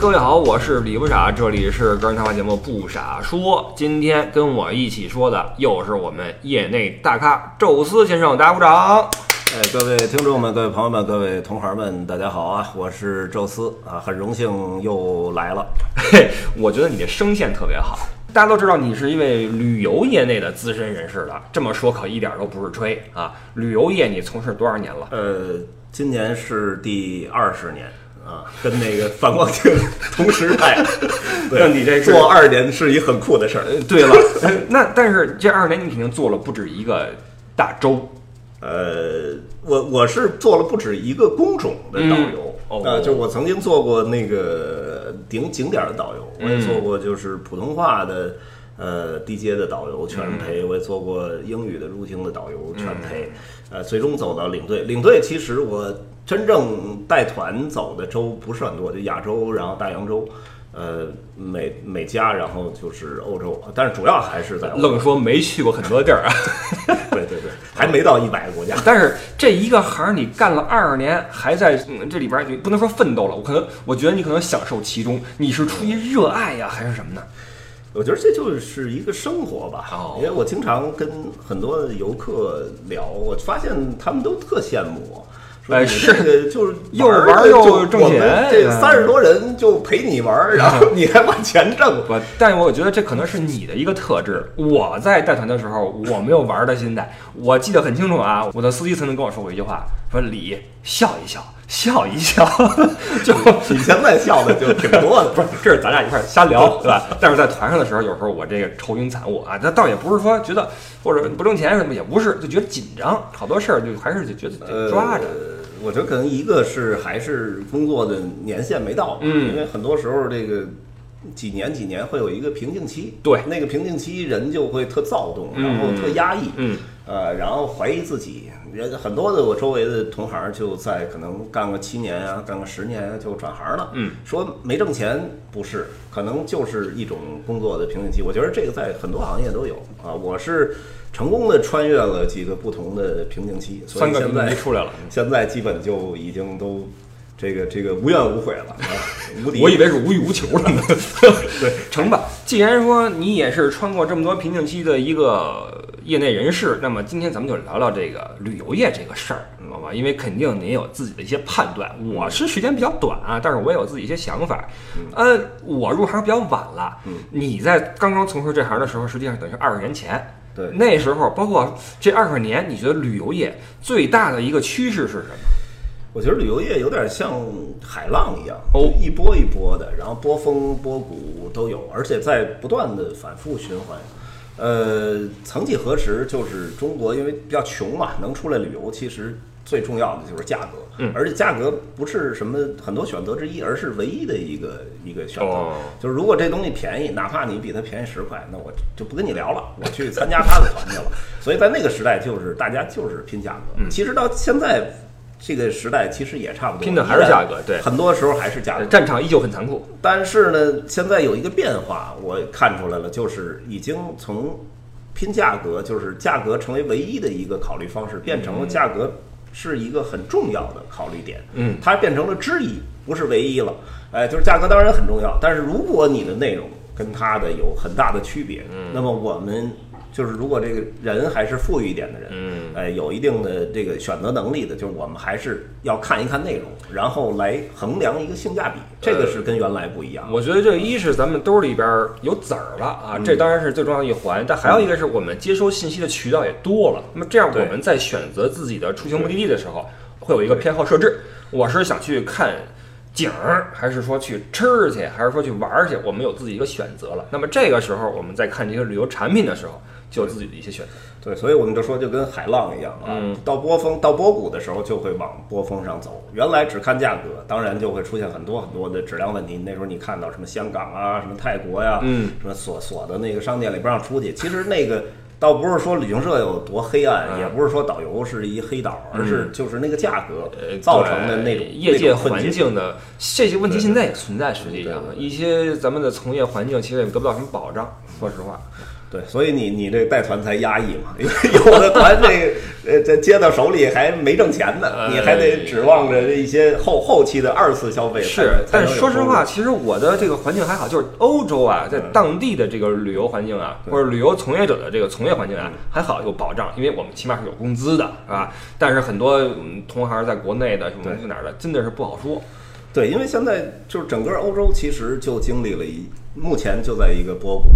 各位好，我是李不傻，这里是个人谈话节目《不傻说》。今天跟我一起说的又是我们业内大咖宙斯先生，大家鼓掌。哎，各位听众们、各位朋友们、各位同行们，大家好啊！我是宙斯啊，很荣幸又来了。嘿，我觉得你的声线特别好。大家都知道你是一位旅游业内的资深人士了，这么说可一点都不是吹啊！旅游业你从事多少年了？呃，今年是第二十年啊，跟那个反光镜同时代。对那你这做二年是一很酷的事儿。呃，对了，呃那但是这二十年你肯定做了不止一个大洲，呃，我我是做了不止一个工种的导游嗯哦啊，就我曾经做过那个顶景点儿的导游，我也做过就是普通话的呃低阶的导游全陪，我也做过英语的入境的导游全陪，呃，最终走到领队。领队其实我真正带团走的州不是很多，就亚洲，然后大洋洲。呃，美美加，然后就是欧洲，但是主要还是在愣说没去过很多地儿啊。对对对，还没到一百个国家。但是这一个行儿你干了二十年，还在嗯这里边儿，你不能说奋斗了，我可能我觉得你可能享受其中，你是出于热爱呀，还是什么呢？我觉得这就是一个生活吧，哦因为我经常跟很多游客聊，我发现他们都特羡慕我。说你哎是这个就是又玩玩又挣钱这嗯三十多人就陪你玩儿，然后你还往前挣。我，但我觉得这可能是你的一个特质。我在带团的时候，我没有玩儿的心态。我记得很清楚啊，我的司机曾经跟我说过一句话，说李笑一笑，笑一笑，就你现在笑的就挺多的，不是，这是咱俩一块儿瞎聊，对吧？但是在团上的时候，有时候我这个愁云惨雾啊，那倒也不是说觉得或者不挣钱什么，也不是，就觉得紧张，好多事儿就还是就觉得得抓着。呃我觉得可能一个是还是工作的年限没到，嗯。因为很多时候这个几年几年会有一个瓶颈期，对。那个瓶颈期人就会特躁动，嗯。然后特压抑，嗯，呃，然后怀疑自己。人很多的我周围的同行就在可能干个七年啊，干个十年啊就转行了，嗯，说没挣钱不是，可能就是一种工作的瓶颈期。我觉得这个在很多行业都有啊，我是成功的穿越了几个不同的瓶颈期，所三个以现在出来了。现在基本就已经都这个这个无怨无悔了，啊，无敌。我以为是无欲无求了呢。对，成吧。既然说你也是穿过这么多瓶颈期的一个业内人士，那么今天咱们就聊聊这个旅游业这个事儿，你知道吗？因为肯定您有自己的一些判断。我是时间比较短啊，但是我也有自己一些想法。呃，我入行比较晚了，你在刚刚从事这行的时候，实际上等于二十年前。对那时候包括这二十年，你觉得旅游业最大的一个趋势是什么？我觉得旅游业有点像海浪一样，哦一波一波的，然后波峰波谷都有，而且在不断的反复循环。呃，曾几何时，就是中国因为比较穷嘛，能出来旅游，其实最重要的就是价格，嗯而且价格不是什么很多选择之一，而是唯一的一个一个选择。哦就是如果这东西便宜，哪怕你比它便宜十块，那我就不跟你聊了，我去参加他的团去了。所以在那个时代，就是大家就是拼价格。其实到现在这个时代，其实也差不多，拼的还是价格对很多时候还是价格。战场依旧很残酷。但是呢，现在有一个变化，我看出来了，就是已经从拼价格，就是价格成为唯一的一个考虑方式，变成了价格是一个很重要的考虑点。嗯，它变成了之一，不是唯一了。哎，就是价格当然很重要，但是如果你的内容跟它的有很大的区别，嗯，那么我们就是如果这个人还是富裕一点的人，嗯，哎，有一定的这个选择能力的，就是我们还是要看一看内容，然后来衡量一个性价比，这个是跟原来不一样。我觉得这一是咱们兜里边儿有籽儿了啊，这当然是最重要的一环。但还有一个是我们接收信息的渠道也多了。那么这样我们在选择自己的出行目的地的时候，会有一个偏好设置。我是想去看景儿，还是说去吃去，还是说去玩儿去？我们有自己一个选择了。那么这个时候我们在看这些旅游产品的时候，就有自己的一些选择。对，所以我们就说就跟海浪一样啊，嗯到波峰到波谷的时候就会往波峰上走。原来只看价格，当然就会出现很多很多的质量问题。那时候你看到什么香港啊，什么泰国呀、嗯，什么锁锁的那个商店里不让出去，其实那个。倒不是说旅行社有多黑暗，嗯也不是说导游是一黑导，而是就是那个价格呃造成的那种对业界环境。的这些问题，现在也存在。实际上，一些咱们的从业环境其实也得不到什么保障。说实话，对，所以你你这带团才压抑嘛，因 为有的团这呃这接到手里还没挣钱呢，你还得指望着一些后后期的二次消费。是，但是说实话，其实我的这个环境还好，就是欧洲啊，在当地的这个旅游环境啊，或者旅游从业者的这个从业环境啊，还好有保障，因为我们起码是有工资的，是吧？但是很多同行在国内的什么去哪儿的，真的是不好说。对，因为现在就是整个欧洲其实就经历了一，目前就在一个波谷。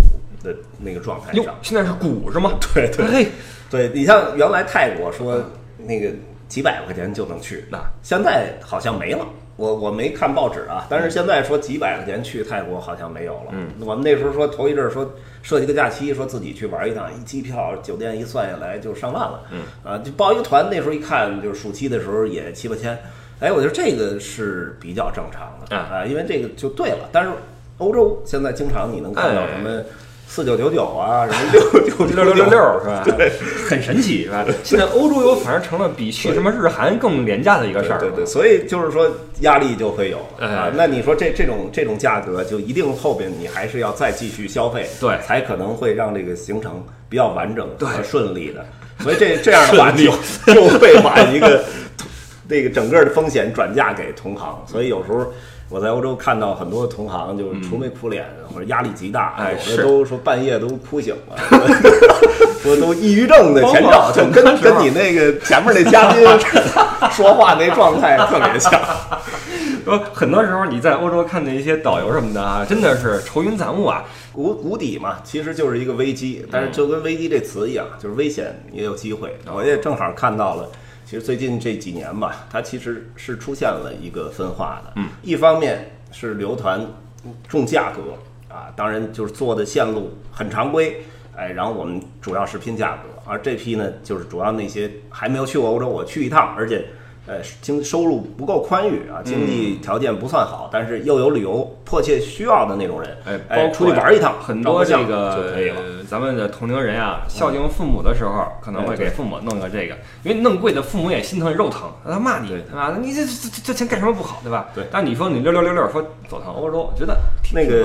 的那个状态上，现在是股是吗？对对对，你像原来泰国说那个几百块钱就能去，那现在好像没了。我我没看报纸啊，但是现在说几百块钱去泰国好像没有了。嗯，我们那时候说头一阵说设计个假期，说自己去玩一趟，一机票酒店一算下来就上万了。嗯，啊，就报一个团，那时候一看就是暑期的时候也七八千。哎，我觉得这个是比较正常的啊，因为这个就对了。但是欧洲现在经常你能看到什么？四九九九啊，什么六九六六六六是吧？对，很神奇是吧？现在欧洲游反而成了比去什么日韩更廉价的一个事儿。对对，所以就是说压力就会有啊。那你说这这种这种价格，就一定后边你还是要再继续消费，对，才可能会让这个行程比较完整和顺利的。所以这这样的话就就会把一个那个整个的风险转嫁给同行。所以有时候。我在欧洲看到很多同行就是愁眉苦脸，或者压力极大，有的都说半夜都哭醒了，说都抑郁症的前兆，就跟跟你那个前面那嘉宾 说话那状态特别像。说很多时候你在欧洲看那些导游什么的啊，真的是愁云惨雾啊，谷谷底嘛，其实就是一个危机，但是就跟危机这词一样，就是危险也有机会。我也正好看到了。其实最近这几年吧，它其实是出现了一个分化的。嗯，一方面是流团重价格啊，当然就是做的线路很常规，哎，然后我们主要是拼价格。而这批呢，就是主要那些还没有去过欧洲，我去一趟，而且。呃，经收入不够宽裕啊，经济条件不算好，但是又有旅游迫切需要的那种人，哎，出去玩一趟，很多这个咱们的同龄人啊，孝敬父母的时候，可能会给父母弄个这个，因为弄贵的父母也心疼肉疼，他骂你，对吧？你这这这钱干什么不好，对吧？对。但你说你六六六六说走趟欧洲，我觉得那个，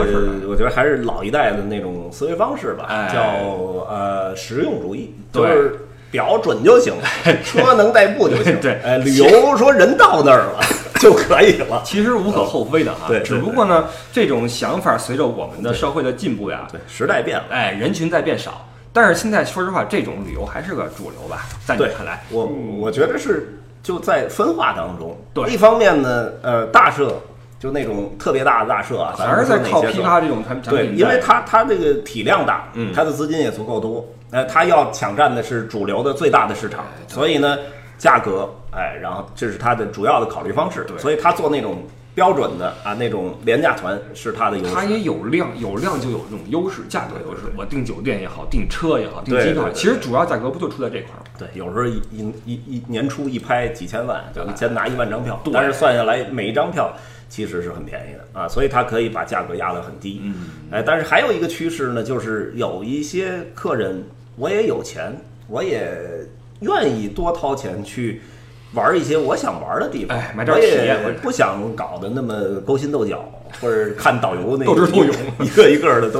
我觉得还是老一代的那种思维方式吧，叫呃实用主义，就是表准就行了，车能代步就行。对，哎，旅游说人到那儿了 就可以了，其实无可厚非的哈。对，只不过呢，这种想法随着我们的社会的进步呀，对，时代变了，哎，人群在变少。但是现在说实话，这种旅游还是个主流吧？在你看来，我我觉得是就在分化当中。对，一方面呢，呃，大社就那种特别大的大社啊，还是在靠批发这种产产品，对，因为它它这个体量大，嗯，它的资金也足够多。呃，他要抢占的是主流的最大的市场，所以呢，价格，哎，然后这是他的主要的考虑方式。所以他做那种标准的啊，那种廉价团是他的优势。他也有量，有量就有这种优势，价格优势。我订酒店也好，订车也好，订机票，其实主要价格不就出在这块儿吗？对，有时候一一一年初一拍几千万，就先拿一万张票，但是算下来每一张票。其实是很便宜的啊，所以它可以把价格压得很低。嗯，哎，但是还有一个趋势呢，就是有一些客人，我也有钱，我也愿意多掏钱去玩一些我想玩的地方。哎，买点体验，不想搞得那么勾心斗角，或者看导游那斗智斗勇，一个一个的都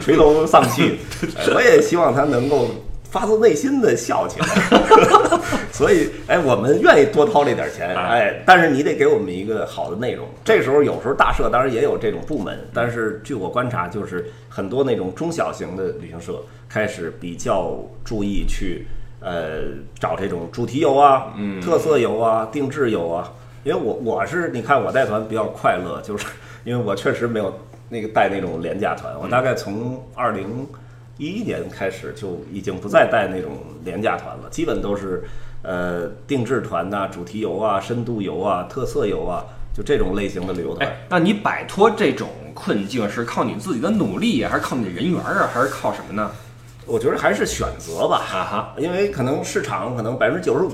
垂头丧气。我也希望他能够。发自内心的笑起来，所以哎，我们愿意多掏这点钱，哎，但是你得给我们一个好的内容。这时候有时候大社当然也有这种部门，但是据我观察，就是很多那种中小型的旅行社开始比较注意去呃找这种主题游啊、特色游啊、定制游啊。因为我我是你看我带团比较快乐，就是因为我确实没有那个带那种廉价团，我大概从二零。一一年开始就已经不再带那种廉价团了，基本都是呃定制团呐、主题游啊、深度游啊、特色游啊，就这种类型的旅游团。那你摆脱这种困境是靠你自己的努力，还是靠你的人缘啊，还是靠什么呢？我觉得还是选择吧，哈哈，因为可能市场可能百分之九十五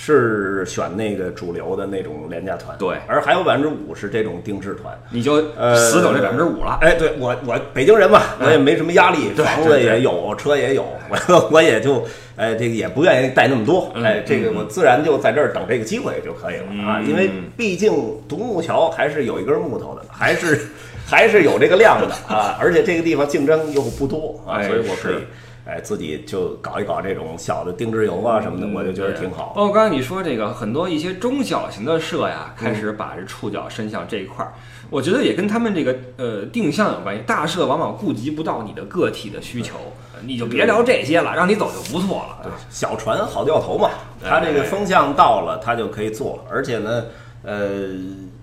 是选那个主流的那种廉价团，对。而还有百分之五是这种定制团。你就呃死等这百分之五了。哎，对我我北京人嘛，我也没什么压力，对房子也有，车也有，我我也就哎这个也不愿意带那么多，嗯。哎，这个我自然就在这儿等这个机会就可以了啊，嗯。因为毕竟独木桥还是有一根木头的，还是还是有这个量的啊，而且这个地方竞争又不多啊，哎所以我可以是。哎，自己就搞一搞这种小的定制油啊什么的，我就觉得挺好。包括刚才你说这个很多一些中小型的社呀，开嗯始把这触角伸向这一块儿，我觉得也跟他们这个呃定向有关系。大社往往顾及不到你的个体的需求，呃你就别聊这些了，让你走就不错了。对，小船好掉头嘛，哎它这个风向到了，它就可以做了。而且呢，呃，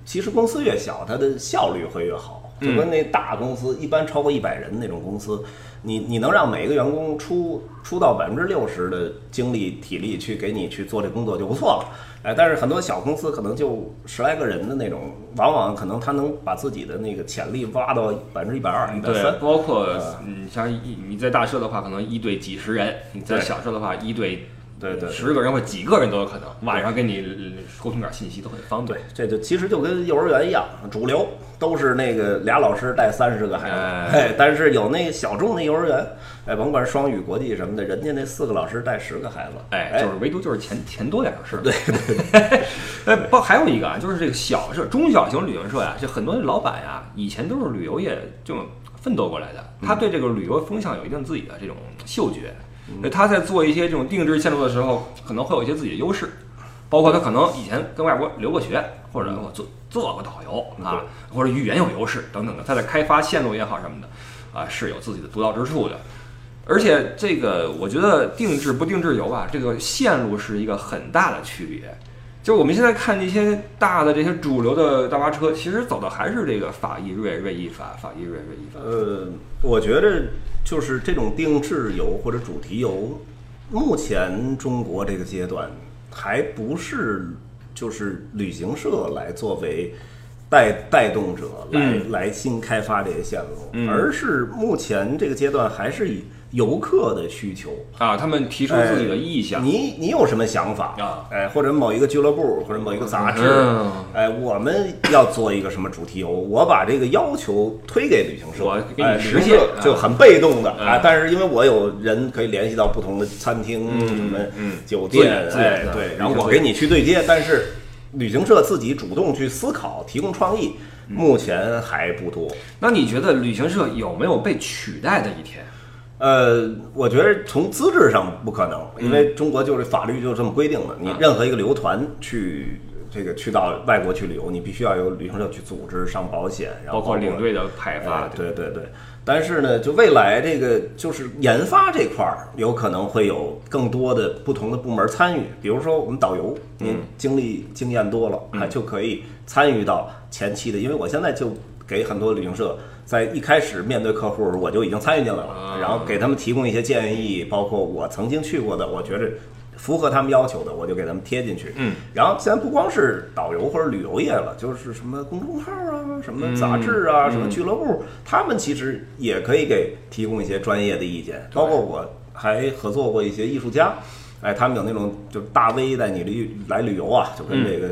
其实公司越小，它的效率会越好。就跟那大公司，一般超过一百人那种公司，你你能让每一个员工出出到百分之六十的精力体力去给你去做这工作就不错了。哎，但是很多小公司可能就十来个人的那种，往往可能他能把自己的那个潜力挖到百分之一百二、一百对三，。包括你像一你在大社的话，可能一对几十人；你在小社的话，一对对对，十个人或几个人都有可能。晚上跟你呃沟通点信息都很方便对。，这就其实就跟幼儿园一样，主流都是那个俩老师带三十个孩子，哎。哎，但是有那小众的幼儿园，哎，甭管双语、国际什么的，人家那四个老师带十个孩子，哎，就是唯独就是钱钱多点儿是。对对对。哎，包还有一个啊，就是这个小社、中小型旅行社呀，就很多老板呀，以前都是旅游业就奋斗过来的，他对这个旅游风向有一定自己的这种嗅觉，所以他在做一些这种定制线路的时候，可能会有一些自己的优势。包括他可能以前跟外国留过学，或者我做做个导游啊，或者语言有优势等等的，他在开发线路也好什么的，啊，是有自己的独到之处的。而且这个，我觉得定制不定制游啊，这个线路是一个很大的区别。就是我们现在看这些大的这些主流的大巴车，其实走的还是这个法意瑞瑞意法，法意瑞瑞意法。呃，我觉得就是这种定制游或者主题游，目前中国这个阶段还不是就是旅行社来作为带带动者来、嗯。来新开发这些线路，嗯。而是目前这个阶段还是以游客的需求。啊，他们提出自己的意向。你你有什么想法啊？哎，或者某一个俱乐部，或者某一个杂志，嗯哎，我们要做一个什么主题游，我把这个要求推给旅行社，我给你哎，实现就很被动的嗯啊。但是因为我有人可以联系到不同的餐厅、嗯什么嗯酒店，哎，嗯对，然后我给你去对接，但是旅行社自己主动去思考、提供创意，嗯目前还不多。那你觉得旅行社有没有被取代的一天？呃，我觉得从资质上不可能，因为中国就是法律就这么规定的，你任何一个旅游团去这个去到外国去旅游，你必须要有旅行社去组织上保险，然后包括领队的派发哎，对对对。但是呢，就未来这个就是研发这块儿，有可能会有更多的不同的部门参与。比如说我们导游，您经历经验多了，还就可以参与到前期的。因为我现在就给很多旅行社在一开始面对客户我就已经参与进来了，然后给他们提供一些建议，包括我曾经去过的，我觉着符合他们要求的，我就给他们贴进去。嗯，然后现在不光是导游或者旅游业了，就是什么公众号啊、什么杂志啊、什么俱乐部，他们其实也可以给提供一些专业的意见。包括我还合作过一些艺术家，哎，他们有那种就是大 V 带你旅来旅游啊，就跟这个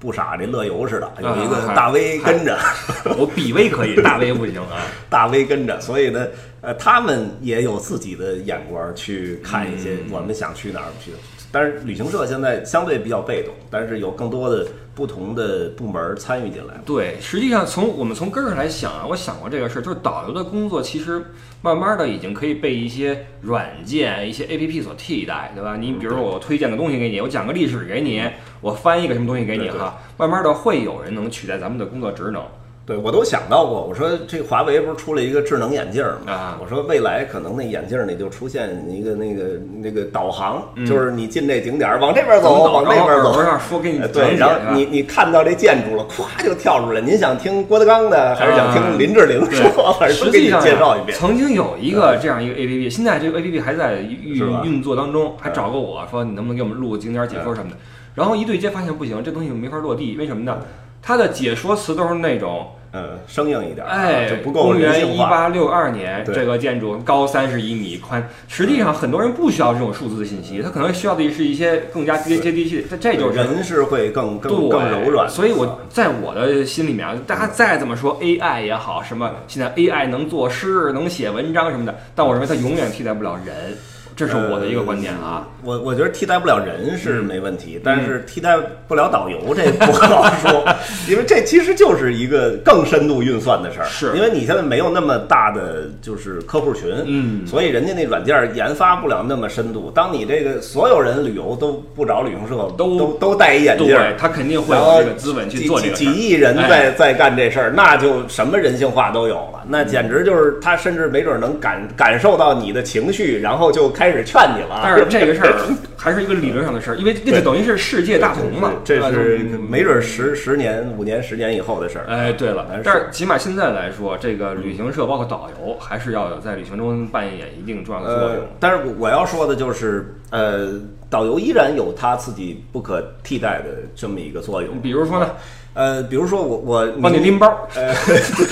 不傻这乐游似的，有一个大 V 跟着。我比 V 可以，大 V 不行啊。大 V 跟着，所以呢，呃，他们也有自己的眼光去看一些我们想去哪儿去。但是旅行社现在相对比较被动，但是有更多的不同的部门参与进来。对，实际上从我们从根儿上来想啊，我想过这个事儿，就是导游的工作其实慢慢的已经可以被一些软件、一些 A P P 所替代，对吧？你比如说我推荐个东西给你，我讲个历史给你，我翻译个什么东西给你哈，慢慢的会有人能取代咱们的工作职能。对我都想到过，我说这个华为不是出了一个智能眼镜吗？啊我说未来可能那眼镜里就出现一个那个那个导航，就是你进这景点儿往这边走，往那边走上说给你哎对，然后你你看到这建筑了，咵就跳出来。您想听郭德纲的，还是想听林志玲说，还是实都给你际上介绍一遍？曾经有一个这样一个 A P P，现在这个 A P P 还在运运作当中，还找过我说你能不能给我们录个景点解说什么的。然后一对接发现不行，这东西没法落地，为什么呢？它的解说词都是那种呃生硬一点，哎，就不够公人性化。元一八六二年，这个建筑高三十一米，宽。实际上，很多人不需要这种数字的信息，他可能需要的是一些更加接接地气。这这就是人是会更更更柔软，所以我在我的心里面啊，大家再怎么说 AI 也好，什么现在 AI 能作诗、能写文章什么的，但我认为它永远替代不了人，这是我的一个观点啊。我我觉得替代不了人是没问嗯题，但是替代不了导游这不好说，因为这其实就是一个更深度运算的事儿。是因为你现在没有那么大的就是客户群，嗯所以人家那软件研发不了那么深度。当你这个所有人旅游都不找旅行社，都都都戴一眼镜他肯定会有这个资本去几做这个几几亿人哎在在干这事儿，那就什么人性化都有了。那简直就是他甚至没准能感感受到你的情绪，然后就开始劝你了。但是这个事儿还是一个理论上的事儿，因为那就等于是世界大同嘛，这是没准十十年、五年、十年以后的事儿。哎，对了但，是起码现在来说，这个旅行社包括导游还是要在旅行中扮演一定重要的作呃用。，但是我我要说的就是，呃，导游依然有他自己不可替代的这么一个作用。比如说呢，呃，比如说我我帮你拎包，呃，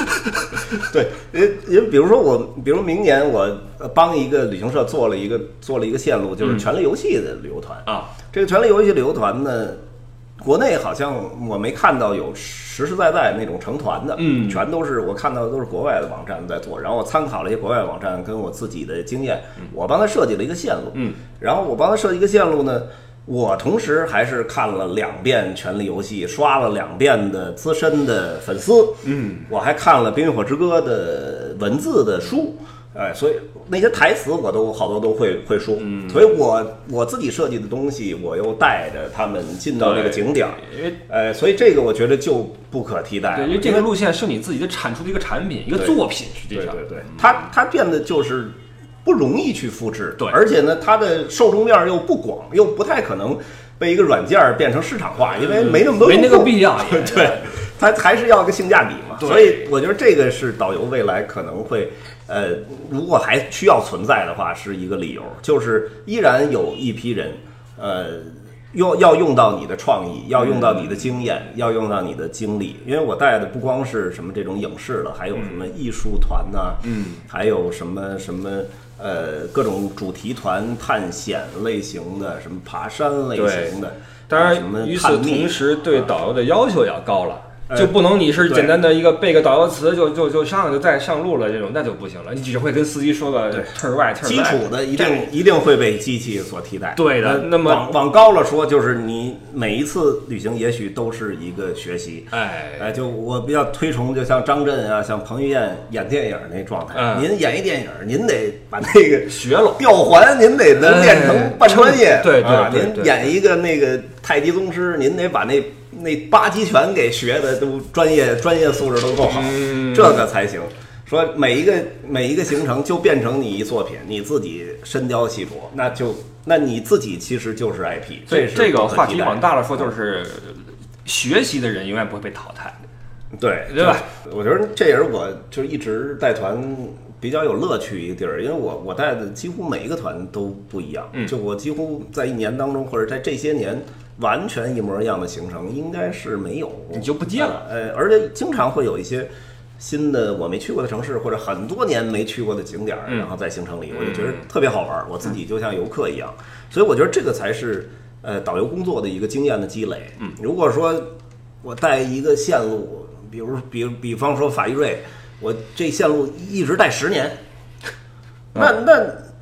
对，因为因为比如说我，比如明年我呃帮一个旅行社做了一个做了一个线路，就是嗯权力游戏的旅游团。啊，这个权力游戏旅游团呢，国内好像我没看到有实实在在那种成团的，嗯。全都是我看到的都是国外的网站在做，然后我参考了一些国外网站跟我自己的经验，我帮他设计了一个线路，嗯，然后我帮他设计一个线路呢。我同时还是看了两遍《权力游戏》，刷了两遍的资深的粉丝，嗯，我还看了《冰与火之歌》的文字的书，哎，所以那些台词我都好多都会会说，嗯。所以我我自己设计的东西，我又带着他们进到这个景点儿，因为哎，所以这个我觉得就不可替代，对，因为这个路线是你自己的产出的一个产品，一个作品，实际上，对对对，它它变得就是不容易去复制，对。而且呢，它的受众面又不广，又不太可能被一个软件儿变成市场化，因为没那么多没那个必要 对，它还是要个性价比嘛。所以我觉得这个是导游未来可能会，呃，如果还需要存在的话，是一个理由，就是依然有一批人，呃。用要用到你的创意，要用到你的经验，要用到你的经历。因为我带的不光是什么这种影视了，还有什么艺术团呐、嗯，还有什么什么呃各种主题团、探险类型的，什么爬山类型的，当然，与此同时，对导游的要求也要高了。呃就不能你是简单的一个背个导游词就就就上就再上路了这种那就不行了，你只会跟司机说个对 turn right 基础的一定一定会被机器所替代。对的呃那么往往高了说，就是你每一次旅行也许都是一个学习。哎哎，就我比较推崇，就像张震啊，像彭于晏演电影那状态。嗯您演一电影，您得把那个 学了吊环，您得能练成半专业。哎对对对您演一个那个太极宗师，您得把那那八极拳给学的都专业专业素质都够好，嗯这个才行。说每一个每一个行程就变成你一作品，你自己深雕细琢，那就那你自己其实就是 IP。所以是这个话题往大了说，就是学习的人永远不会被淘汰。对对吧？我觉得这也是我就是一直带团比较有乐趣一个地儿，因为我我带的几乎每一个团都不一样，嗯就我几乎在一年当中或者在这些年完全一模一样的行程应该是没有，你就不见了呃，而且经常会有一些。新的我没去过的城市，或者很多年没去过的景点儿，嗯然后在行程里，我就觉得特别好玩儿。我自己就像游客一样，所以我觉得这个才是呃导游工作的一个经验的积累。嗯，如果说我带一个线路，比如比比方说法意瑞，我这线路一直带十年，那那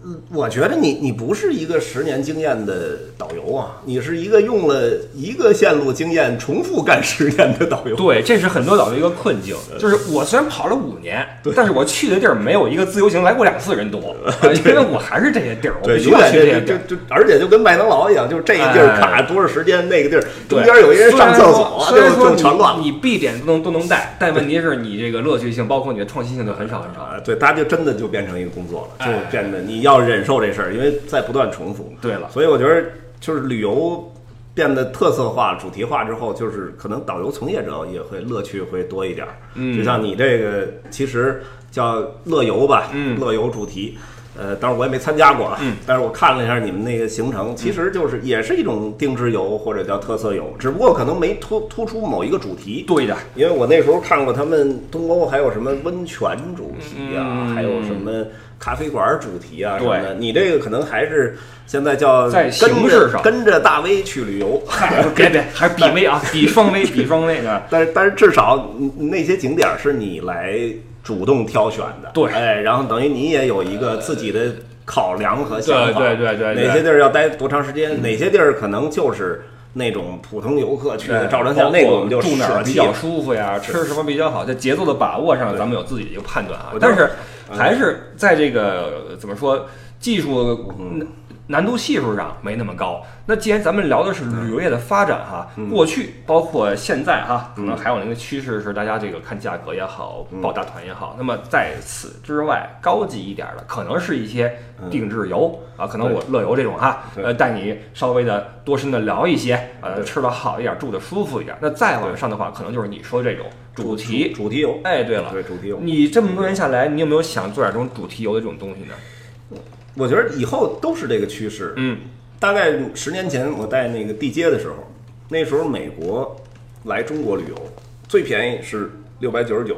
嗯我觉得你你不是一个十年经验的导游啊，你是一个用了一个线路经验重复干十年的导游。对，这是很多导游一个困境，就是我虽然跑了五年，但是我去的地儿没有一个自由行来过两次人多，呃因为我还是这些地儿，我对，必须要永远去这些地儿。就就就，而且就跟麦当劳一样，就是这个地儿哎卡多少时间，那个地儿中间有一人上厕所，就就全乱了。你你必点都能都能带，但问题是你这个乐趣性，包括你的创新性就很少很少。啊，对，它就真的就变成一个工作了，就哎变得你要忍受这事儿，因为在不断重复。对了，所以我觉得就是旅游变得特色化、主题化之后，就是可能导游从业者也会乐趣会多一点儿。嗯就像你这个其实叫乐游吧，嗯乐游主题。呃，当然我也没参加过啊，嗯但是我看了一下你们那个行程，其实就是也是一种定制游或者叫特色游，只不过可能没突突出某一个主题。对的，因为我那时候看过他们东欧还有什么温泉主题啊，嗯还有什么咖啡馆主题啊什么的。对你这个可能还是现在叫在跟形式上着跟着大 V 去旅游，别别，还是比 V 啊，比双 V，，比双 V 的。但是但是至少嗯那些景点是你来主动挑选的，对。哎，然后等于你也有一个自己的考量和想法，对对对对对。哪些地儿要待多长时间，哪些地儿可能就是那种普通游客去的照张相，那个我们就住哪儿比较。舒服呀，吃什么比较好，在节奏的把握上，咱们有自己的一个判断啊。但是还是在这个怎么说技术难难度系数上没那么高。那既然咱们聊的是旅游业的发展哈，过去包括现在哈，可能还有那个趋势是大家这个看价格也好，报大团也好。那么在此之外，高级一点的可能是一些定制游啊，可能我乐游这种哈，呃，带你稍微的多深的聊一些，呃，吃的好一点，住的舒服一点。那再往上的话，可能就是你说的这种主题。主题游，哎，对了，对主题游，你这么多年下来，你有没有想做点这种主题游的这种东西呢？我觉得以后都是这个趋势。嗯，大概十年前我带那个地接的时候，那时候美国来中国旅游最便宜是六百九十九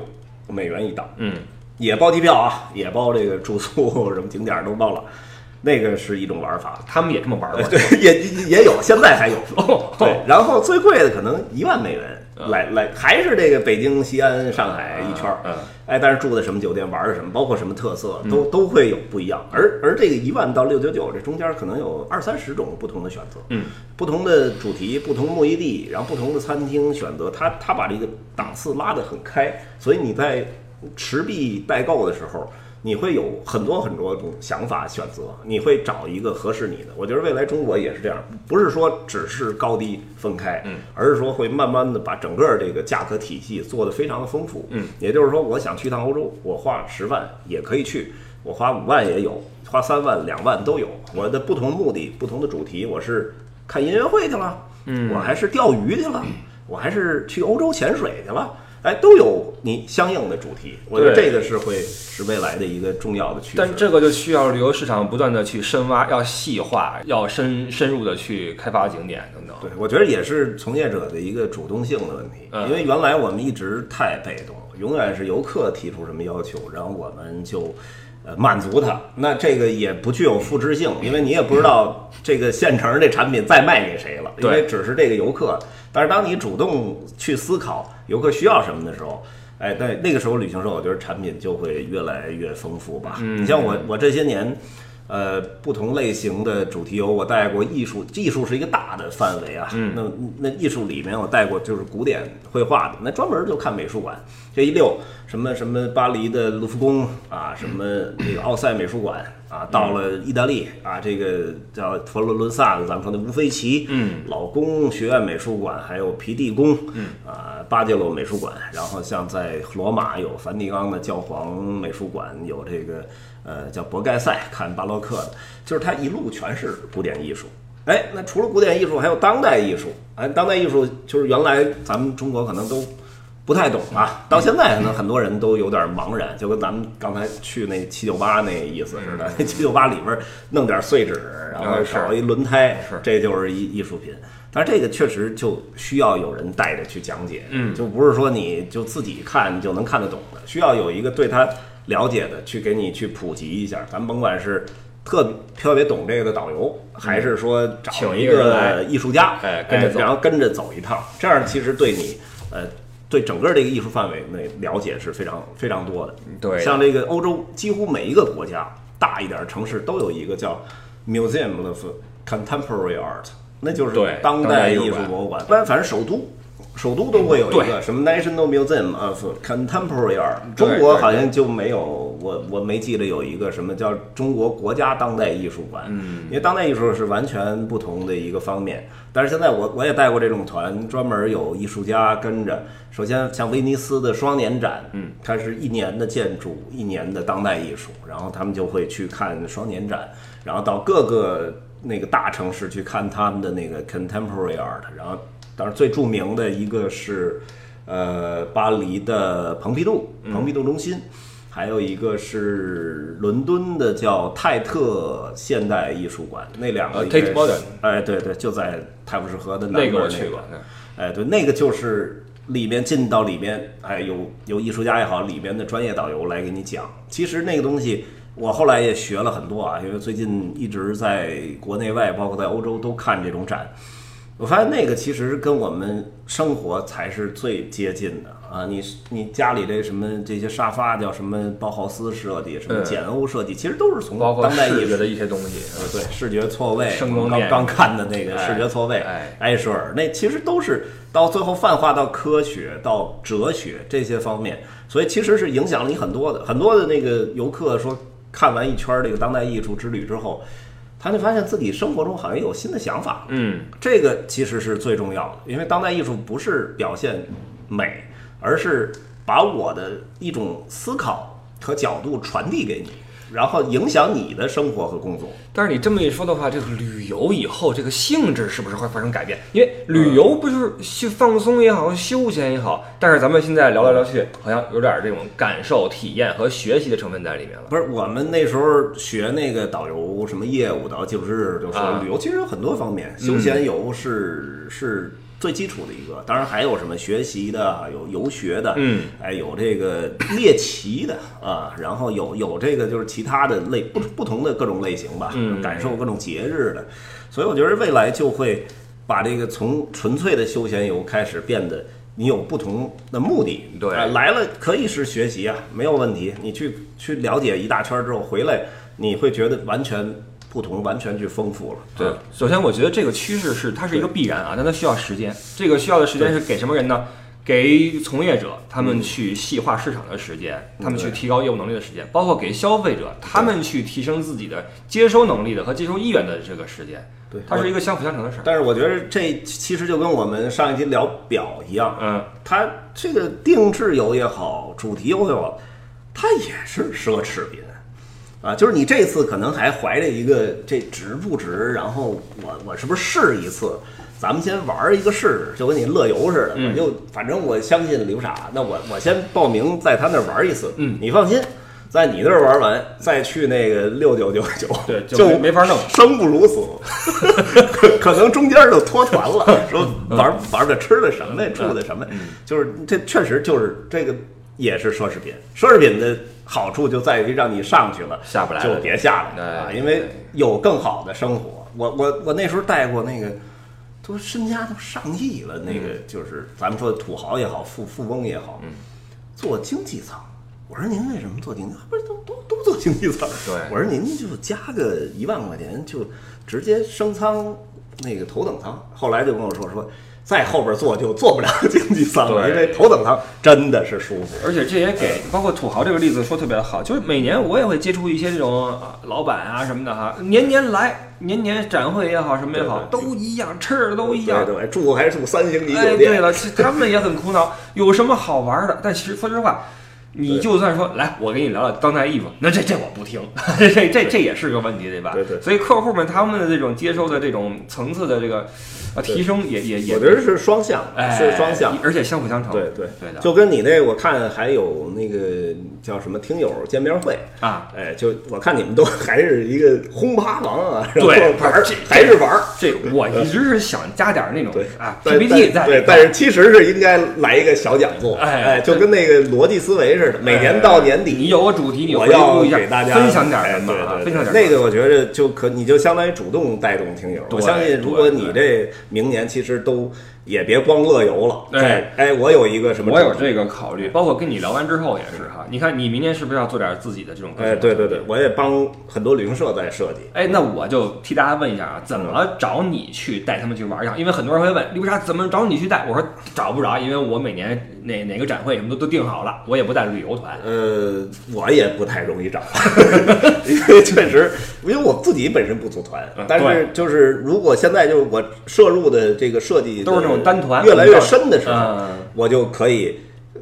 美元一档，嗯，也包机票啊，也包这个住宿，什么景点儿都包了。那个是一种玩法，他们也这么玩过。对，也也有，现在还有。哦，对，然后最贵的可能一万美元，嗯来来还是这个北京、西安、上海一圈儿。嗯，哎，但是住的什么酒店，玩的什么，包括什么特色，都都会有不一样。而而这个一万到六九九，这中间可能有二三十种不同的选择，嗯，不同的主题、不同目的地，然后不同的餐厅选择，他他把这个档次拉得很开，所以你在持币代购的时候。你会有很多很多种想法选择，你会找一个合适你的。我觉得未来中国也是这样，不是说只是高低分开，嗯，而是说会慢慢的把整个这个价格体系做得非常的丰富，嗯，也就是说，我想去趟欧洲，我花十万也可以去，我花五万也有，花三万、两万都有。我的不同目的、不同的主题，我是看音乐会去了，嗯我还是钓鱼去了，我还是去欧洲潜水去了。哎，都有你相应的主题，我觉得这个是会是未来的一个重要的趋势。但这个就需要旅游市场不断的去深挖，要细化，要深深入的去开发景点等等。对，我觉得也是从业者的一个主动性的问题，嗯因为原来我们一直太被动，永远是游客提出什么要求，然后我们就呃满足他。那这个也不具有复制性，因为你也不知道 这个现成这产品再卖给谁了，因为只是这个游客。但是当你主动去思考游客需要什么的时候，哎，那那个时候旅行社，我觉得产品就会越来越丰富吧。嗯你像我，我这些年。呃，不同类型的主题游，我带过艺术，艺术是一个大的范围啊。嗯那那艺术里面我带过就是古典绘画的，那专门就看美术馆。这一溜什么什么巴黎的卢浮宫啊，什么那个奥赛美术馆啊，到了意大利啊，这个叫佛罗伦萨的，咱们说的乌菲齐，嗯，老宫学院美术馆，还有皮蒂宫，嗯啊，巴杰罗美术馆，然后像在罗马有梵蒂冈的教皇美术馆，有这个呃叫博盖塞看巴洛克的，就是它一路全是古典艺术。哎，那除了古典艺术，还有当代艺术。哎，当代艺术就是原来咱们中国可能都不太懂啊，到现在可能很多人都有点茫然，就跟咱们刚才去那七九八那意思似的，七九八里边弄点碎纸，然后嗯是搞一轮胎，是。这就是艺艺术品。但是这个确实就需要有人带着去讲解，嗯。就不是说你就自己看就能看得懂的，需要有一个对他了解的去给你去普及一下。咱甭管是特别特别懂这个的导游，还是说找请一一个艺术家，哎跟着走。然后跟着走一趟，这样其实对你呃对整个这个艺术范围内了解是非常非常多的。对，像这个欧洲几乎每一个国家大一点城市都有一个叫 Museum of Contemporary Art，那就是当当代代艺术博物馆。不然反正首都。首都都会有一个什么 National Museum of Contemporary Art，中国好像就没有，我我没记得有一个什么叫中国国家当代艺术馆，嗯。因为当代艺术是完全不同的一个方面。但是现在我我也带过这种团，专门有艺术家跟着。首先像威尼斯的双年展，嗯，它是一年的建筑，一年的当代艺术，然后他们就会去看双年展，然后到各个那个大城市去看他们的那个 contemporary art，然后当然最著名的一个是呃巴黎的蓬皮杜，蓬皮杜中心。还有一个是伦敦的叫泰特现代艺术馆，那两个呃应该 Tate 是 Modern 哎，对对，就在泰晤士河的南边那个我那去过，哎，对，那个就是里面进到里面，哎，有有艺术家也好，里面的专业导游来给你讲。其实那个东西，我后来也学了很多啊，因为最近一直在国内外，包括在欧洲都看这种展。我发现那个其实跟我们生活才是最接近的啊！你你家里这什么这些沙发叫什么包豪斯设计，什么嗯简欧设计，其实都是从当代艺术的一些东西，呃，对，视觉错位，我们刚刚看的那个哎视觉错位，哎埃舍尔，那其实都是到最后泛化到科学、到哲学这些方面，所以其实是影响了你很多的。很多的那个游客说，看完一圈儿这个当代艺术之旅之后，他就发现自己生活中好像有新的想法，嗯，这个其实是最重要的，因为当代艺术不是表现美，而是把我的一种思考和角度传递给你，然后影响你的生活和工作。但是你这么一说的话，这个旅游以后这个性质是不是会发生改变？因为旅游不就是去放松也好，休闲也好，但是咱们现在聊来聊去，好像有点这种感受、体验和学习的成分在里面了。不是我们那时候学那个导游什么业务导游技术知识，就说啊旅游其实有很多方面，休闲游是是最基础的一个，当然还有什么学习的，有游学的，嗯，哎，有这个猎奇的啊，然后有有这个就是其他的类不不同的各种类型吧，嗯感受各种节日的，所以我觉得未来就会把这个从纯粹的休闲游开始变得。你有不同的目的，对啊来了可以是学习啊，没有问题。你去去了解一大圈之后回来，你会觉得完全不同，完全去丰富了。对，首先我觉得这个趋势是它是一个必然啊，但它需要时间。这个需要的时间是给什么人呢？给从业者，他们去细化市场的时间，他们去提高业务能力的时间，包括给消费者，他们去提升自己的接收能力的和接收意愿的这个时间。对它是一个相辅相成的事儿。但是我觉得这其实就跟我们上一期聊表一样，嗯，它这个定制游也好，主题游也好，它也是奢侈品。啊，就是你这次可能还怀着一个这值不值，然后我我是不是试一次？咱们先玩一个试试，就跟你乐游似的，嗯我就反正我相信刘傻，那我我先报名在他那儿玩一次，嗯，你放心，在你那儿玩完再去那个六九九九，对 就就没没法弄生不如死，可 可能中间就脱团了，说玩玩的吃的什么呀，住的什么，就是这确实就是这个也是奢侈品，奢侈品的好处就在于让你上去了下不来就别下来对啊，因为有更好的生活。我我我那时候带过那个。都身家都上亿了，那个就是咱们说的土豪也好，富富翁也好，做经济舱。我说您为什么做经济舱？不是都都都做经济舱？对我说您就加个一万块钱，就直接升舱那个头等舱。后来就跟我说说，在后边坐就坐不了经济舱了，对因为头等舱真的是舒服。而且这也给包括土豪这个例子说特别的好，就是每年我也会接触一些这种啊老板啊什么的哈，年年来，年年展会也好什么也好，对都一样，吃的都一样。对对，住还是住三星级哎，酒店。对了，其实他们也很苦恼，有什么好玩的？但其实说实话，你就算说来，我给你聊聊当代艺术，那这这我不听，这这这这也是个问题，对吧？对对所以客户们他们的这种接收的这种层次的这个呃提升也也也，我觉得是双向，哎是双向。而且相辅相成。对对对的，就跟你那，我看还有那个叫什么听友见面会，啊，哎，就我看你们都还是一个轰趴王啊，对玩儿这还是玩儿。这我一直是想加点那种对啊但 PPT 在对，但是其实是应该来一个小讲座，哎哎，就跟那个逻辑思维似的，每年到年底你有个主题，我要给大家分享点哎什么那个，我觉得就可你就相当于主动带动听友。我相信，如果你这明年其实都也别光乐游了，哎哎，我有一个什么，我有这个考虑，包括跟你聊完之后也是哈。你看，你明年是不是要做点自己的这种？哎，对对对，。我也帮很多旅行社在设计。哎，那我就替大家问一下啊，怎么找你去带他们去玩去？因为很多人会问，李为啥怎么找你去带？我说找不着，因为我每年哪哪个展会什么都都定好了，我也不带旅游团。呃，我也不太容易找，因为确实，因为我自己本身不组团嗯，但是就是如果现在就是我摄入的这个设计都是那种单团越来越深的时候嗯，我就可以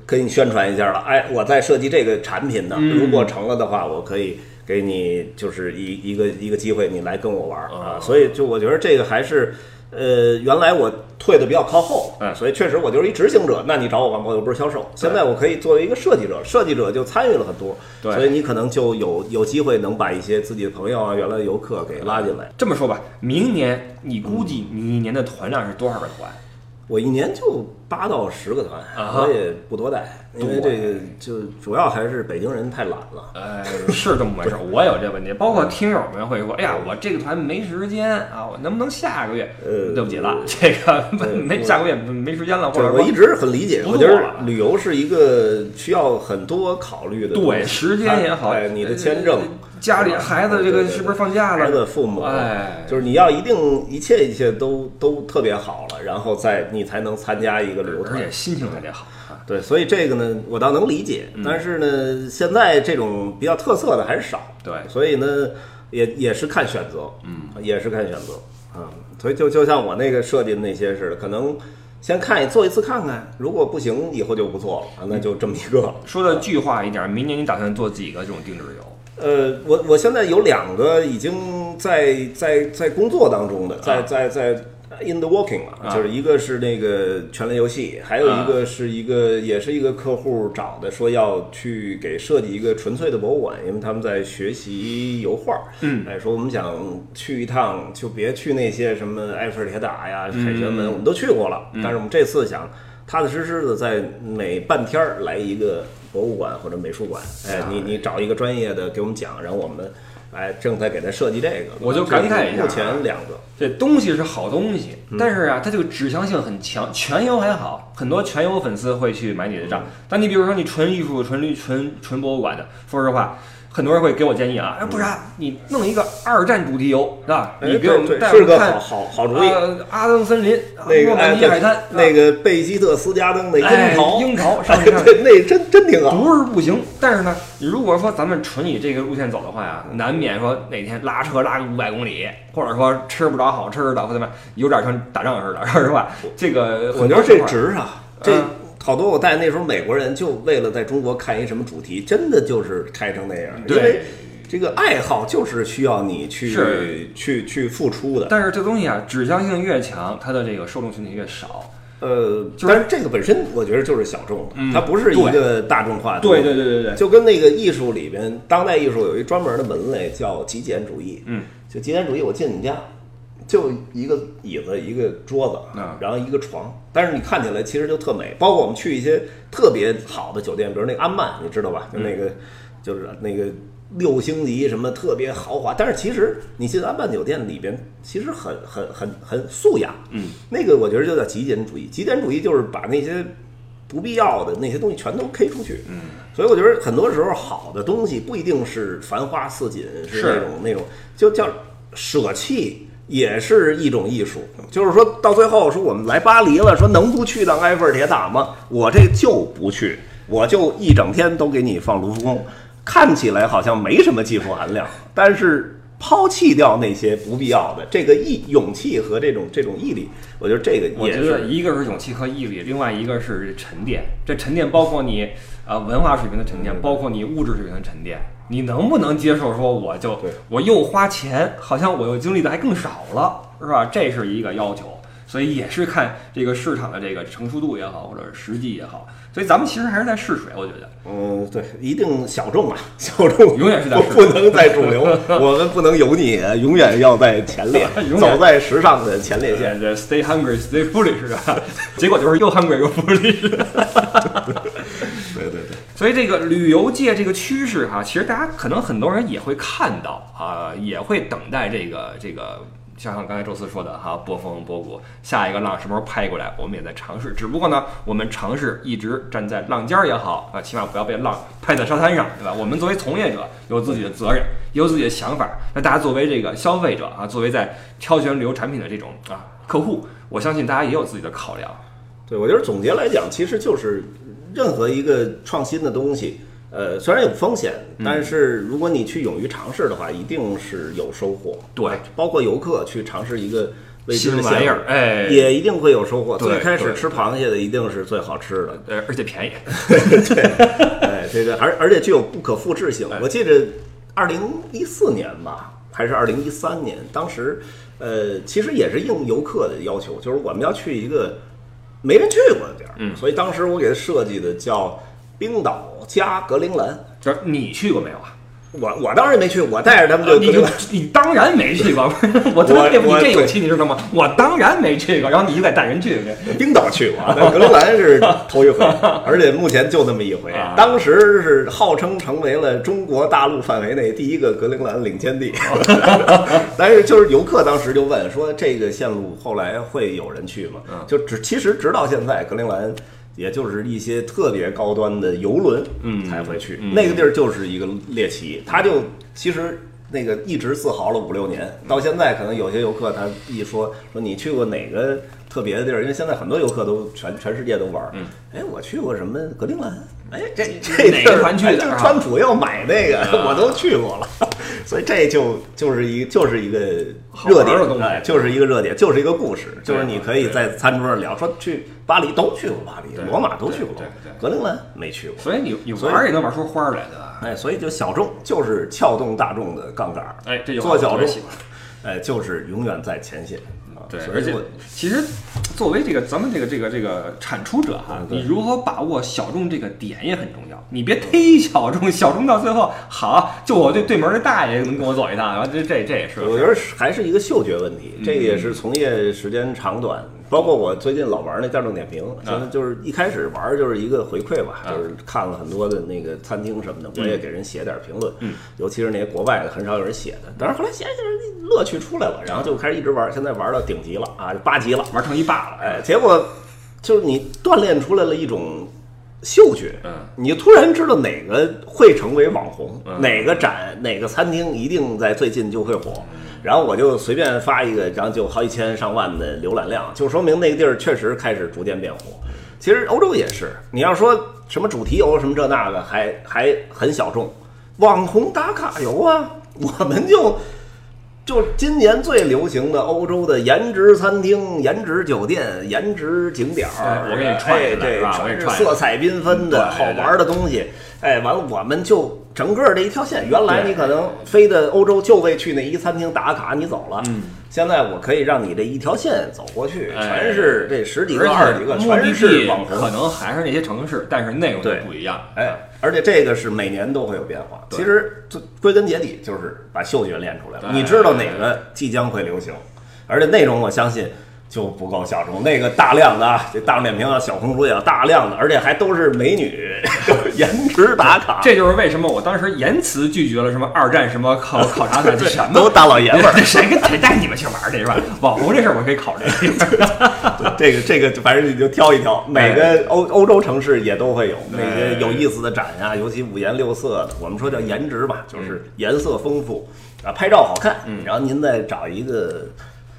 给你宣传一下了。哎，我在设计这个产品呢，嗯如果成了的话，我可以给你就是一一个一个机会，你来跟我玩儿啊。哦所以就我觉得这个还是呃，原来我退的比较靠后，嗯所以确实我就是一执行者。那你找我干嘛？我又不是销售。现在我可以作为一个设计者，设计者就参与了很多，对所以你可能就有有机会能把一些自己的朋友啊、原来的游客给拉进来。这么说吧，明年你估计你一年的团量是多少个团？我一年就八到十个团，我也不多带，因为这个就主要还是北京人太懒了。呃，是这么回事儿，我有这问题。包括听友们会说：“哎呀，我这个团没时间啊，我能不能下个月？”呃对不起了，这个没下个月没时间了，或，者我一直很理解，我觉得旅游是一个需要很多考虑的。对时间也好，哎，你的签证呃，家里孩子这个是不是放假了？孩子、父母，哎就是你要一定一切一切都都特别好了，然后再你才能参加一个旅游团而且。心情还得好啊。对，所以这个呢，我倒能理解，但是呢，现在这种比较特色的还是少。对所以呢，也也是看选择，嗯，也是看选择啊。所以就就像我那个设计的那些似的，可能先看做一次看看，如果不行，以后就不做了啊，那就这么一个。说的具化一点，明年你打算做几个这种定制游？呃，我我现在有两个已经在在在工作当中的，在在在 in the working 了，啊。就是一个是那个权力游戏，还有一个是一个也是一个客户找的，说要去给设计一个纯粹的博物馆，因为他们在学习油画，嗯，哎，说我们想去一趟，就别去那些什么埃菲尔铁塔呀、凯旋门，我们都去过了，但是我们这次想踏踏实实的在每半天儿来一个博物馆或者美术馆，哎，你你找一个专业的给我们讲，然后我们哎正在给他设计这个，我就感慨一下啊目前两个，这东西是好东西，嗯但是啊，它这个指向性很强。全游还好，很多全游粉丝会去买你的嗯账。但你比如说你纯艺术、纯纯纯博物馆的，说实话，很多人会给我建议啊，哎，不然你弄一个二战主题游，是吧？哎你给我们带看个好好好主意。呃阿登森林、啊那个诺曼底哎海滩，那个贝基特斯加登的哎樱桃，樱桃哎上去看对，那真真挺好。不是不行，但是呢，如果说咱们纯以这个路线走的话呀，难免说哪天拉车拉个五百公里，或者说吃不着好吃的，或者怎么样，有点像打仗似的，说实话，这个我觉得这值啊，这嗯好多我带那时候美国人就为了在中国看一什么主题，真的就是开成那样，因对为这个爱好就是需要你去去去付出的。但是这东西啊，指向性越强，它的这个受众群体越少。呃，但是这个本身我觉得就是小众的，嗯它不是一个大众化的。对对对对对，就跟那个艺术里边，当代艺术有一专门的门类叫极简主义。嗯，就极简主义，我进你家就一个椅子，一个桌子，嗯然后一个床，但是你看起来其实就特美。包括我们去一些特别好的酒店，比如那个安曼，你知道吧？就那个、就是那个六星级什么特别豪华，但是其实你进安曼酒店里边，其实很很很很素雅。嗯，那个我觉得就叫极简主义。极简主义就是把那些不必要的那些东西全都 K 出去。嗯，所以我觉得很多时候好的东西不一定是繁花似锦，是是那种那种就叫舍弃。也是一种艺术，就是说到最后说我们来巴黎了，说能不去趟埃菲尔铁塔吗？我这就不去，我就一整天都给你放卢浮宫，看起来好像没什么技术含量，但是抛弃掉那些不必要的，这个毅勇气和这种这种毅力，我觉得这个也我觉得是一个是勇气和毅力，另外一个是沉淀。这沉淀包括你啊、呃文化水平的沉淀，包括你物质水平的沉淀。你能不能接受说我就对我又花钱，好像我又经历的还更少了，是吧？这是一个要求。所以也是看这个市场的这个成熟度也好，或者是实际也好。所以咱们其实还是在试水，我觉得。嗯，对，一定小众啊，小众永远是在不 不能在主流，我们不能油腻，永远要在前列 走在时尚的前列线。这 stay hungry, stay foolish？结果就是又 hungry 又 foolish。对对对，所以这个旅游界这个趋势哈，其实大家可能很多人也会看到啊，也会等待这个这个，像像刚才周四说的哈，波峰波谷，下一个浪什么时候拍过来，我们也在尝试。只不过呢，我们尝试一直站在浪尖儿也好啊，起码不要被浪拍在沙滩上，对吧？我们作为从业者有自己的责任，有自己的想法。那大家作为这个消费者啊，作为在挑选旅游产品的这种啊客户，我相信大家也有自己的考量。对我觉得总结来讲，其实就是任何一个创新的东西，呃，虽然有风险，嗯但是如果你去勇于尝试的话，一定是有收获。对，包括游客去尝试一个新玩意儿，哎，也一定会有收获。最开始吃螃蟹的一定是最好吃的，呃，而且便宜。哎，这个而而且具有不可复制性。我记得二零一四年吧，还是二零一三年，当时呃，其实也是应游客的要求，就是我们要去一个没人去过的地儿，嗯所以当时我给他设计的叫冰岛加格陵兰。就是你去过没有啊？我我当然没去，我带着他们就你就你当然没去过，我特别佩服你这勇气，你知道吗？我当然没去过，然后你就得带人去去。冰岛去过，但格陵兰是头一回，而且目前就那么一回啊。当时是号称成为了中国大陆范围内第一个格陵兰领先地，但是就是游客当时就问说，这个线路后来会有人去吗？就只其实直到现在，格陵兰。也就是一些特别高端的游轮，嗯才会去、嗯。那个地儿，就是一个猎奇，他就其实那个一直自豪了五六年，到现在可能有些游客他一说说你去过哪个特别的地儿，因为现在很多游客都全全世界都玩儿，嗯。哎，我去过什么格陵兰，哎，这这哪个团去的哎就川普要买那个，啊。我都去过了，所以这就就是一就是一个热点玩的东西哎就是一个热点，就是一个故事，就是你可以在餐桌上聊，说去巴黎都去过巴黎，罗马都去过对对对，格陵兰没去过。所以你你玩也能玩出花儿来，对吧？哎，所以就小众就是撬动大众的杠杆儿，哎，这做小众。哎，就是永远在前线啊。对，而且其实作为这个咱们这个这个这个产出者哈，你如何把握小众这个点也很重要。你别忒小众，小众到最后好，就我对对门的大爷能跟我走一趟，然后这这这也是。我觉得还是一个嗅觉问题，嗯这个也是从业时间长短。包括我最近老玩那大众点评，现在就是一开始玩就是一个回馈吧，啊就是看了很多的那个餐厅什么的，我也给人写点评论，嗯，尤其是那些国外的，很少有人写的。但是后来写着写着乐趣出来了，然后就开始一直玩，现在玩到顶级了啊，八级了，玩成一霸了，哎，结果就是你锻炼出来了一种嗅觉，嗯，你突然知道哪个会成为网红，嗯哪个展哪个餐厅一定在最近就会火。然后我就随便发一个，然后就好几千上万的浏览量，就说明那个地儿确实开始逐渐变火。其实欧洲也是，你要说什么主题游什么这那个，还还很小众，网红打卡游啊，我们就就今年最流行的欧洲的颜值餐厅、颜值酒店、颜值景点儿，哎我给你串哎起来是吧这全是我给你串起来色彩缤纷的好对对对玩的东西。哎，完了，我们就整个这一条线，原来你可能飞的欧洲就为去那一餐厅打卡，你走了。嗯，现在我可以让你这一条线走过去，哎全是这十几个、二十几个，全是地网红。可能还是那些城市，但是内容就不一样。哎，而且这个是每年都会有变化。其实就归根结底就是把嗅觉练出来了，你知道哪个即将会流行，而且内容我相信就不够小众。那个大量的啊，这大众点评啊、小红书也有大量的，而且还都是美女，颜值打卡，这就是为什么我当时严词拒绝了什么二战什么考 考察团，这什么都大老爷们儿。谁跟谁带你们去玩儿去是吧？网红这事儿我可以考虑。这个这个，反正你就挑一挑，每个欧欧洲城市也都会有那哎些有意思的展呀、尤其五颜六色的，我们说叫颜值吧，就是颜色丰富啊，拍照好看，嗯然后您再找一个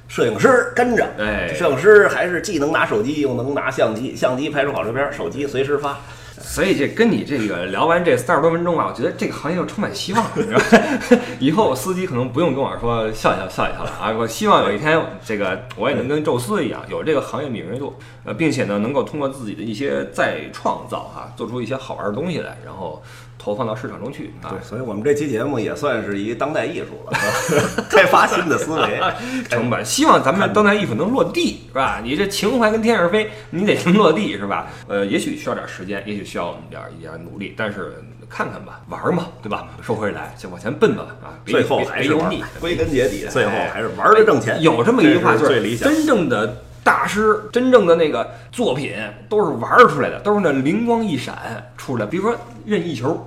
摄影师跟着，哎摄影师还是既能拿手机又能拿相机，相机拍出好照片，手机随时发。所以这跟你这个聊完这三十多分钟啊，我觉得这个行业又充满希望了，你知道吗？以后司机可能不用跟我说笑一笑笑一笑了啊！我希望有一天这个我也能跟宙斯一样有这个行业敏锐度，呃，并且呢能够通过自己的一些再创造哈、做出一些好玩的东西来，然后投放到市场中去啊对，。所以我们这期节目也算是一当代艺术了，开发新的思维。成本，希望咱们当代艺术能落地，是吧？你这情怀跟天上飞，你得能落地，是吧？呃，也许需要点时间，也许需要我们点儿一点儿努力，但是看看吧，玩儿嘛，对吧？说回来，就往前奔吧，啊，最后还是玩归根结底，最后还是玩着挣钱。有这么一句话，就是是最理想。真正的大师，真正的那个作品都是玩儿出来的，都是那灵光一闪出来。比如说任意球。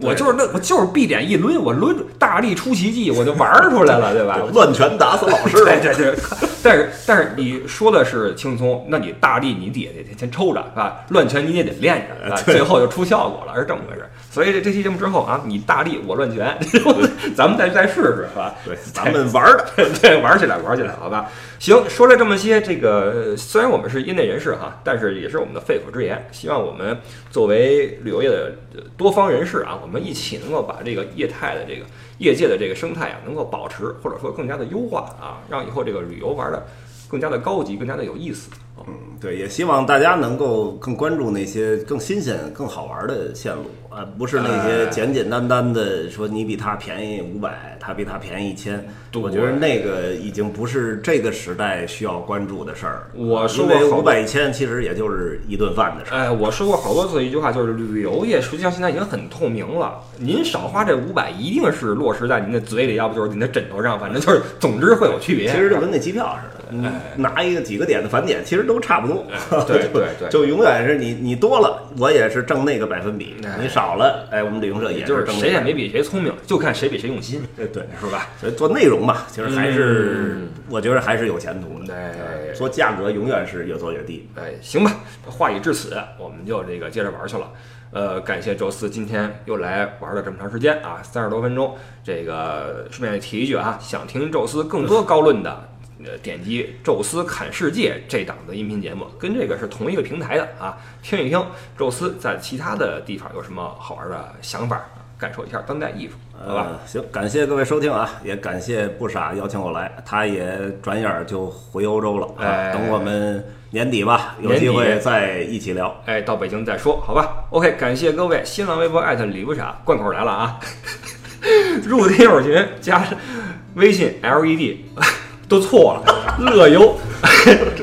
我就是那，我就是闭点一抡，我抡大力出奇迹，我就玩儿出来了，对吧？乱拳打死老师。对对对，但是但是你说的是轻松，那你大力你底下得先抽着是吧？乱拳你也得练着，是吧？最后就出效果了，是这么回事。所以这这期节目之后啊，你大力我乱拳，咱们再再试试是吧？对，咱们玩的。对，玩起来，玩起来，好吧？行，说了这么些，这个呃虽然我们是业内人士哈，但是也是我们的肺腑之言。希望我们作为旅游业的呃多方人士啊，我们一起能够把这个业态的这个业界的这个生态啊，能够保持或者说更加的优化啊，让以后这个旅游玩的更加的高级，更加的有意思。嗯，对，也希望大家能够更关注那些更新鲜、更好玩的线路啊，不是那些哎简简单单的说你比他便宜五百，他比他便宜一千。对我觉得那个已经不是这个时代需要关注的事儿。我说过五百一千其实也就是一顿饭的事儿。哎，我说过好多次一句话，就是旅游业实际上现在已经很透明了。您少花这五百，一定是落实在您的嘴里，要不就是您的枕头上，反正就是，总之会有区别。其实就跟那机票似的，哎拿一个几个点的返点，其实都差不多。哎对 对对就永远是你你多了，我也是挣那个百分比哎；你少了，哎，我们旅行社也就是挣谁也没比谁聪明，就看谁比谁用心，对对。是吧？所以做内容嘛，其实还是、嗯我觉得还是有前途的。哎做价格永远是越做越低。哎，行吧，话已至此，我们就这个接着玩去了。呃，感谢宙斯今天又来玩了这么长时间啊，三十多分钟。这个顺便提一句啊，想听宙斯更多高论的，呃，点击“宙斯砍世界”这档的音频节目，跟这个是同一个平台的啊，听一听宙斯在其他的地方有什么好玩的想法，感受一下当代艺术，好吧？呃，行，感谢各位收听啊，也感谢不傻邀请我来，他也转眼儿就回欧洲了啊。哎等我们年底吧，有机会再一起聊。哎，到北京再说，好吧？OK，感谢各位，新浪微博艾特李不傻，贯口来了啊！入听友群加微信 LED 都错了，乐游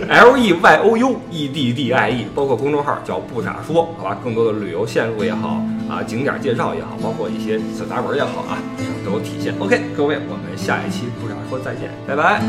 L E Y O U E D D I E，包括公众号叫不傻说，好吧？更多的旅游线路也好啊，景点介绍也好，包括一些小杂文也好啊，都有体现。OK，各位，我们下一期不傻说再见，拜拜。